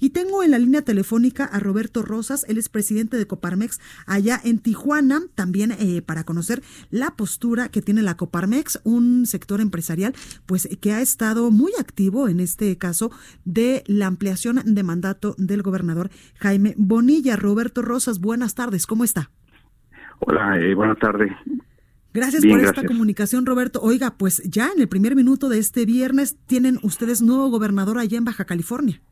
Y tengo en la línea telefónica a Roberto Rosas, él es presidente de Coparmex allá en Tijuana, también eh, para conocer la postura que tiene la Coparmex, un sector empresarial pues que ha estado muy activo en este caso de la ampliación de mandato del gobernador Jaime Bonilla. Roberto Rosas, buenas tardes, ¿cómo está? Hola, eh, buenas tardes. Gracias por esta comunicación, Roberto. Oiga, pues ya en el primer minuto de este viernes tienen ustedes nuevo gobernador allá en Baja California.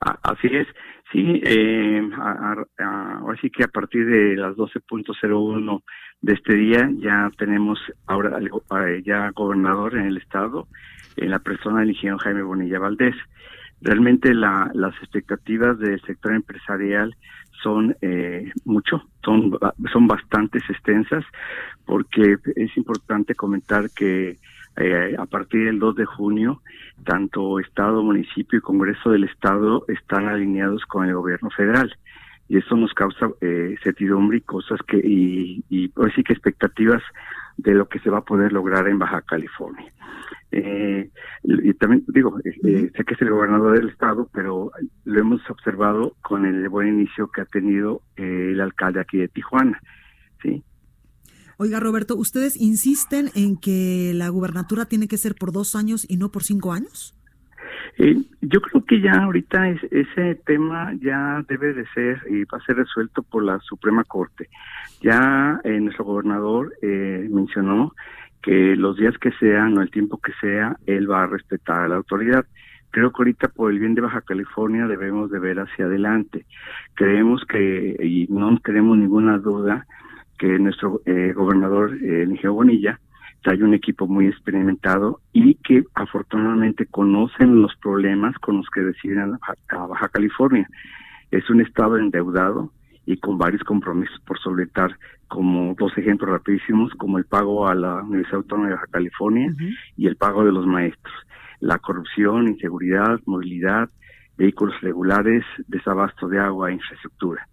Así es, sí, eh, que a partir de las 12.01 de este día ya tenemos ahora eh, ya gobernador en el estado, en la persona del ingeniero Jaime Bonilla Valdés. Realmente la, las expectativas del sector empresarial son eh, mucho, son, son bastantes extensas, porque es importante comentar que eh, a partir del 2 de junio, tanto Estado, municipio y Congreso del Estado están alineados con el gobierno federal. Y eso nos causa eh, certidumbre y cosas que, y, y pues sí que expectativas de lo que se va a poder lograr en Baja California. Eh, y también digo, eh, sé que es el gobernador del estado, pero lo hemos observado con el buen inicio que ha tenido eh, el alcalde aquí de Tijuana, ¿sí? Oiga, Roberto, ¿ustedes insisten en que la gubernatura tiene que ser por dos años y no por cinco años? Eh, yo creo que ya ahorita ese tema ya debe de ser y va a ser resuelto por la Suprema Corte. Ya eh, nuestro gobernador eh, mencionó que los días que sean o el tiempo que sea, él va a respetar a la autoridad. Creo que ahorita por el bien de Baja California debemos de ver hacia adelante. Creemos que, y no tenemos ninguna duda, que nuestro eh, gobernador, eh, Eligio Bonilla, trae un equipo muy experimentado y que afortunadamente conocen los problemas con los que deciden a, Baja California. Es un estado endeudado y con varios compromisos por solventar, como dos ejemplos rapidísimos, como el pago a la Universidad Autónoma de Baja California y el pago de los maestros. La corrupción, inseguridad, movilidad, vehículos regulares, desabasto de agua e infraestructura.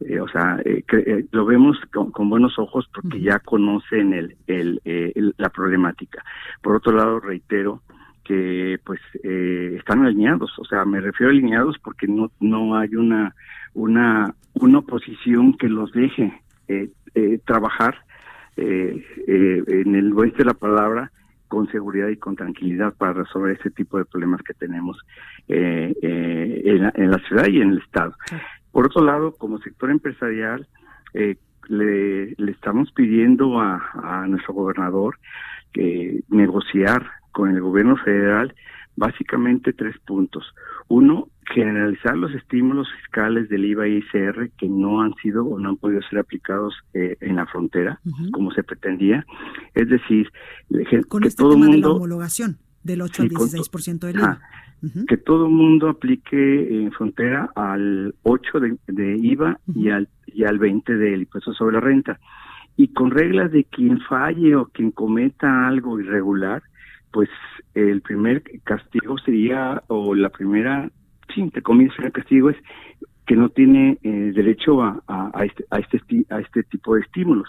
Eh, o sea, eh, eh, lo vemos con, buenos ojos porque ya conocen el, el, la problemática. Por otro lado, reitero que pues están alineados, o sea, me refiero a alineados porque no no hay una una una oposición que los deje trabajar en el oeste de la palabra con seguridad y con tranquilidad para resolver este tipo de problemas que tenemos en, en, la, ciudad y en el estado. Por otro lado, como sector empresarial, eh, le, estamos pidiendo a, nuestro gobernador que negociar con el gobierno federal básicamente tres puntos. Uno, generalizar los estímulos fiscales del IVA y ICR que no han sido o no han podido ser aplicados eh, en la frontera como se pretendía. Es decir, con este todo tema mundo, de la homologación del 8 al 16% del IVA que todo el mundo aplique en frontera al 8 de, IVA y al y al 20 del impuesto sobre la renta. Y con reglas de quien falle o quien cometa algo irregular, pues el primer castigo sería, o la primera, sí, entre comillas, el castigo es que no tiene eh, derecho a, a, este, a, este, a este tipo de estímulos.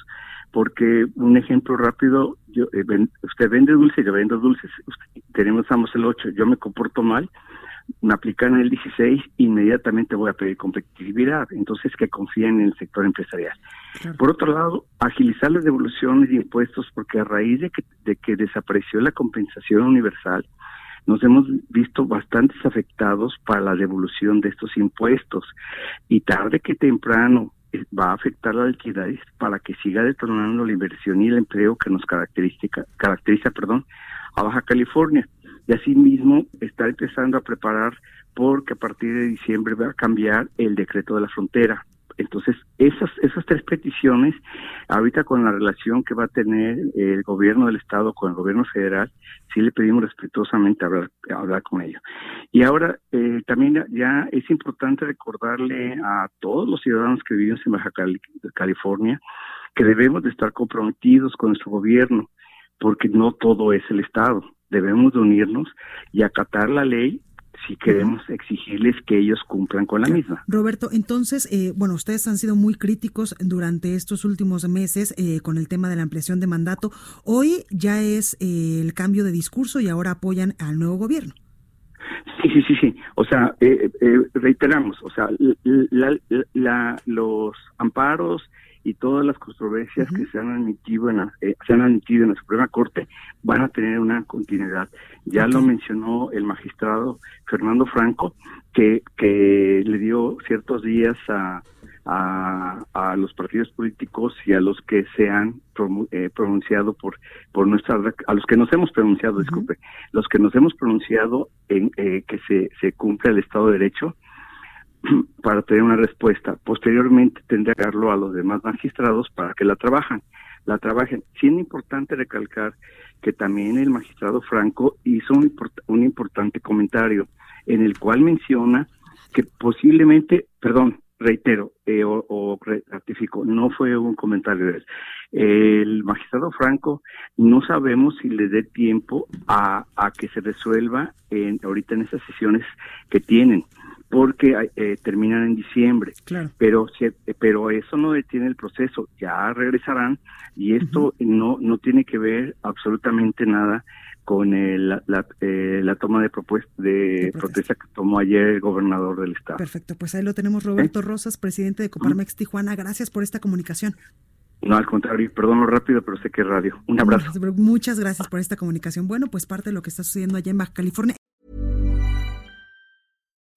Porque un ejemplo rápido, yo, eh, usted vende dulces, yo vendo dulces, tenemos ambos el 8, yo me comporto mal, me aplican el 16, inmediatamente voy a pedir competitividad. Entonces, que confíen en el sector empresarial. Por otro lado, agilizar las devoluciones de impuestos, porque a raíz de que, de que desapareció la compensación universal, nos hemos visto bastantes afectados para la devolución de estos impuestos y tarde que temprano va a afectar la liquidez para que siga detonando la inversión y el empleo que nos caracteriza, caracteriza perdón, a Baja California. Y asimismo está empezando a preparar porque a partir de diciembre va a cambiar el decreto de la frontera. Entonces, esas, esas tres peticiones, ahorita con la relación que va a tener el gobierno del Estado con el gobierno federal, sí le pedimos respetuosamente hablar, hablar con ellos. Y ahora, eh, también ya es importante recordarle a todos los ciudadanos que vivimos en Baja California que debemos de estar comprometidos con nuestro gobierno, porque no todo es el Estado. Debemos de unirnos y acatar la ley si queremos exigirles que ellos cumplan con la misma. Roberto, entonces, eh, bueno, ustedes han sido muy críticos durante estos últimos meses eh, con el tema de la ampliación de mandato. Hoy ya es eh, el cambio de discurso y ahora apoyan al nuevo gobierno. Sí, sí, sí, sí. O sea, reiteramos, o sea, los amparos y todas las controversias que se han admitido en la, eh, se han admitido en la Suprema Corte van a tener una continuidad. Ya lo mencionó el magistrado Fernando Franco que que le dio ciertos días a a, los partidos políticos y a los que se han eh, pronunciado por por nuestra a los que nos hemos pronunciado disculpe los que nos hemos pronunciado en eh, que se se cumple el Estado de Derecho para tener una respuesta. Posteriormente tendré que darlo a los demás magistrados para que la trabajan, la trabajen. Siendo importante recalcar que también el magistrado Franco hizo un, un importante comentario en el cual menciona que posiblemente, perdón, reitero eh, o, ratifico, no fue un comentario de él. El magistrado Franco no sabemos si le dé tiempo a, a que se resuelva en, ahorita en esas sesiones que tienen porque eh, terminan en diciembre. Pero pero eso no detiene el proceso, ya regresarán y esto no no tiene que ver absolutamente nada con el, la, eh, la, toma de propuesta de, protesta. que tomó ayer el gobernador del estado. Perfecto, pues ahí lo tenemos Roberto Rosas, presidente de Coparmex Tijuana. Gracias por esta comunicación. No, al contrario, perdón lo rápido, pero sé que es radio. Un abrazo. Muchas gracias por esta comunicación. Bueno, pues parte de lo que está sucediendo allá en Baja California.